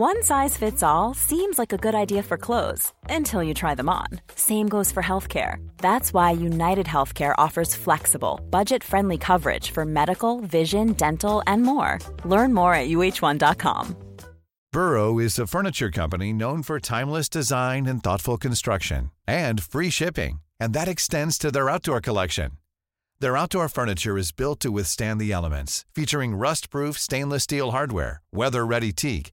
One size fits all seems like a good idea for clothes until you try them on. Same goes for healthcare. That's why United Healthcare offers flexible, budget-friendly coverage for medical, vision, dental, and more. Learn more at uh1.com. Burrow is a furniture company known for timeless design and thoughtful construction and free shipping, and that extends to their outdoor collection. Their outdoor furniture is built to withstand the elements, featuring rust-proof stainless steel hardware, weather-ready teak,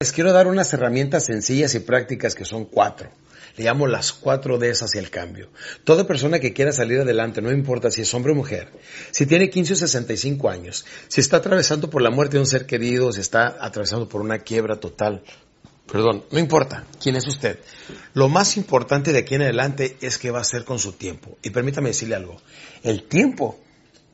Les quiero dar unas herramientas sencillas y prácticas que son cuatro. Le llamo las cuatro Ds hacia el cambio. Toda persona que quiera salir adelante, no importa si es hombre o mujer, si tiene 15 o 65 años, si está atravesando por la muerte de un ser querido, si está atravesando por una quiebra total, perdón, no importa quién es usted. Lo más importante de aquí en adelante es qué va a hacer con su tiempo. Y permítame decirle algo. El tiempo,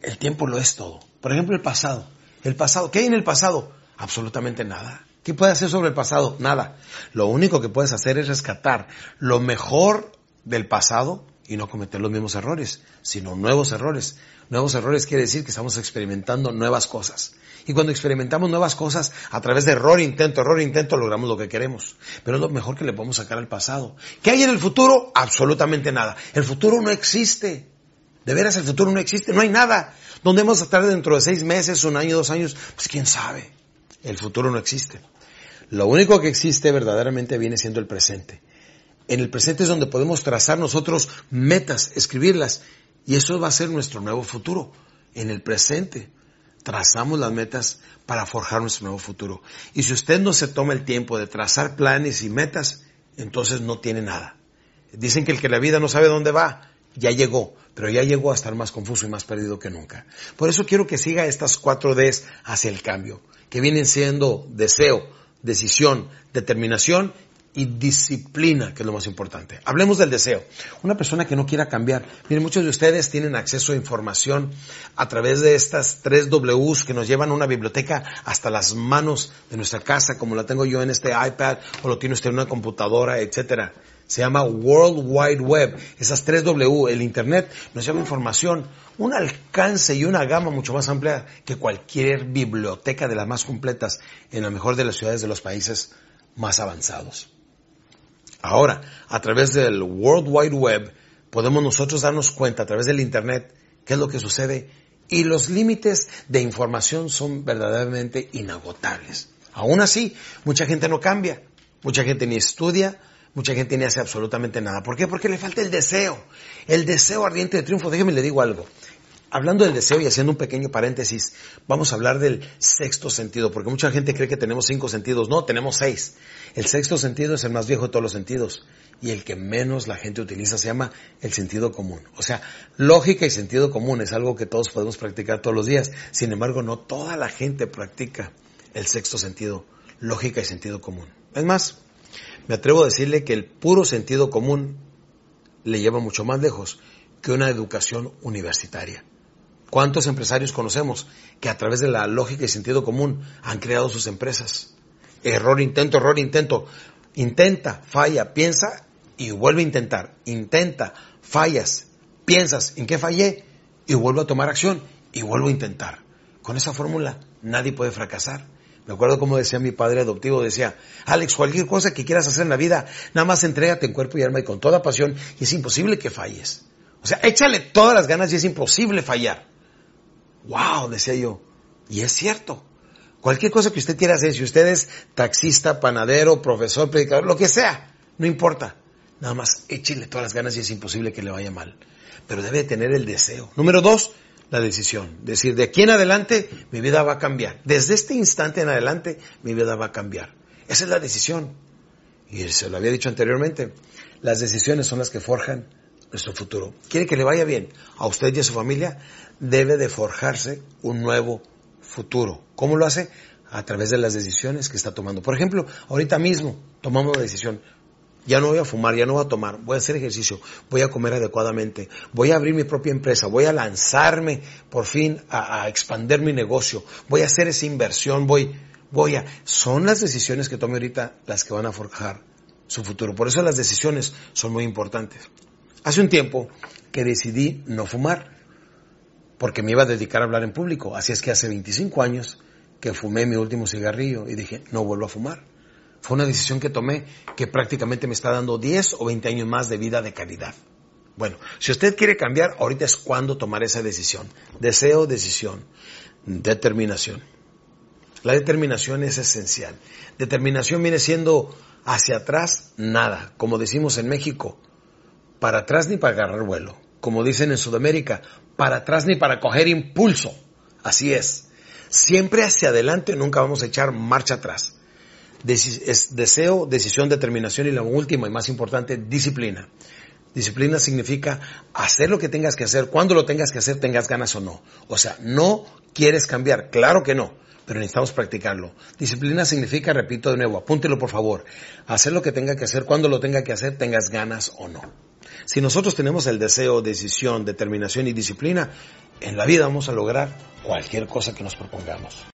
el tiempo lo es todo. Por ejemplo, el pasado. El pasado, ¿qué hay en el pasado? Absolutamente nada. ¿Qué puedes hacer sobre el pasado? Nada. Lo único que puedes hacer es rescatar lo mejor del pasado y no cometer los mismos errores, sino nuevos errores. Nuevos errores quiere decir que estamos experimentando nuevas cosas. Y cuando experimentamos nuevas cosas, a través de error, intento, error, intento, logramos lo que queremos. Pero es lo mejor que le podemos sacar al pasado. ¿Qué hay en el futuro? Absolutamente nada. El futuro no existe. De veras, el futuro no existe. No hay nada. ¿Dónde vamos a estar dentro de seis meses, un año, dos años? Pues quién sabe. El futuro no existe. Lo único que existe verdaderamente viene siendo el presente. En el presente es donde podemos trazar nosotros metas, escribirlas, y eso va a ser nuestro nuevo futuro. En el presente trazamos las metas para forjar nuestro nuevo futuro. Y si usted no se toma el tiempo de trazar planes y metas, entonces no tiene nada. Dicen que el que la vida no sabe dónde va, ya llegó, pero ya llegó a estar más confuso y más perdido que nunca. Por eso quiero que siga estas cuatro Ds hacia el cambio, que vienen siendo deseo, decisión, determinación y disciplina, que es lo más importante. Hablemos del deseo. Una persona que no quiera cambiar. Miren, muchos de ustedes tienen acceso a información a través de estas tres Ws que nos llevan a una biblioteca hasta las manos de nuestra casa, como la tengo yo en este iPad o lo tiene usted en una computadora, etcétera. Se llama World Wide Web. Esas tres W, el Internet, nos lleva información, un alcance y una gama mucho más amplia que cualquier biblioteca de las más completas en la mejor de las ciudades de los países más avanzados. Ahora, a través del World Wide Web, podemos nosotros darnos cuenta a través del Internet qué es lo que sucede y los límites de información son verdaderamente inagotables. Aún así, mucha gente no cambia, mucha gente ni estudia, mucha gente ni hace absolutamente nada. ¿Por qué? Porque le falta el deseo, el deseo ardiente de triunfo. Déjeme le digo algo. Hablando del deseo y haciendo un pequeño paréntesis, vamos a hablar del sexto sentido, porque mucha gente cree que tenemos cinco sentidos. No, tenemos seis. El sexto sentido es el más viejo de todos los sentidos y el que menos la gente utiliza se llama el sentido común. O sea, lógica y sentido común es algo que todos podemos practicar todos los días. Sin embargo, no toda la gente practica el sexto sentido, lógica y sentido común. Es más, me atrevo a decirle que el puro sentido común le lleva mucho más lejos que una educación universitaria. ¿Cuántos empresarios conocemos que a través de la lógica y sentido común han creado sus empresas? Error, intento, error, intento. Intenta, falla, piensa y vuelve a intentar. Intenta, fallas, piensas en qué fallé y vuelvo a tomar acción y vuelvo a intentar. Con esa fórmula nadie puede fracasar. Me acuerdo como decía mi padre adoptivo, decía, Alex, cualquier cosa que quieras hacer en la vida, nada más entrégate en cuerpo y alma y con toda pasión y es imposible que falles. O sea, échale todas las ganas y es imposible fallar. Wow, decía yo. Y es cierto. Cualquier cosa que usted quiera hacer, si usted es taxista, panadero, profesor, predicador, lo que sea, no importa. Nada más échele todas las ganas y es imposible que le vaya mal. Pero debe tener el deseo. Número dos, la decisión. Decir, de aquí en adelante mi vida va a cambiar. Desde este instante en adelante mi vida va a cambiar. Esa es la decisión. Y se lo había dicho anteriormente. Las decisiones son las que forjan nuestro futuro. Quiere que le vaya bien a usted y a su familia, debe de forjarse un nuevo futuro. ¿Cómo lo hace? A través de las decisiones que está tomando. Por ejemplo, ahorita mismo tomamos la decisión, ya no voy a fumar, ya no voy a tomar, voy a hacer ejercicio, voy a comer adecuadamente, voy a abrir mi propia empresa, voy a lanzarme por fin a, a expandir mi negocio, voy a hacer esa inversión, voy, voy a... Son las decisiones que tome ahorita las que van a forjar su futuro. Por eso las decisiones son muy importantes. Hace un tiempo que decidí no fumar, porque me iba a dedicar a hablar en público. Así es que hace 25 años que fumé mi último cigarrillo y dije, no vuelvo a fumar. Fue una decisión que tomé que prácticamente me está dando 10 o 20 años más de vida de calidad. Bueno, si usted quiere cambiar, ahorita es cuando tomar esa decisión. Deseo, decisión, determinación. La determinación es esencial. Determinación viene siendo hacia atrás nada. Como decimos en México, para atrás ni para agarrar vuelo. Como dicen en Sudamérica, para atrás ni para coger impulso. Así es. Siempre hacia adelante, nunca vamos a echar marcha atrás es deseo, decisión, determinación y la última y más importante, disciplina. Disciplina significa hacer lo que tengas que hacer, cuando lo tengas que hacer, tengas ganas o no. O sea, no quieres cambiar, claro que no, pero necesitamos practicarlo. Disciplina significa, repito de nuevo, apúntelo por favor, hacer lo que tenga que hacer, cuando lo tenga que hacer, tengas ganas o no. Si nosotros tenemos el deseo, decisión, determinación y disciplina, en la vida vamos a lograr cualquier cosa que nos propongamos.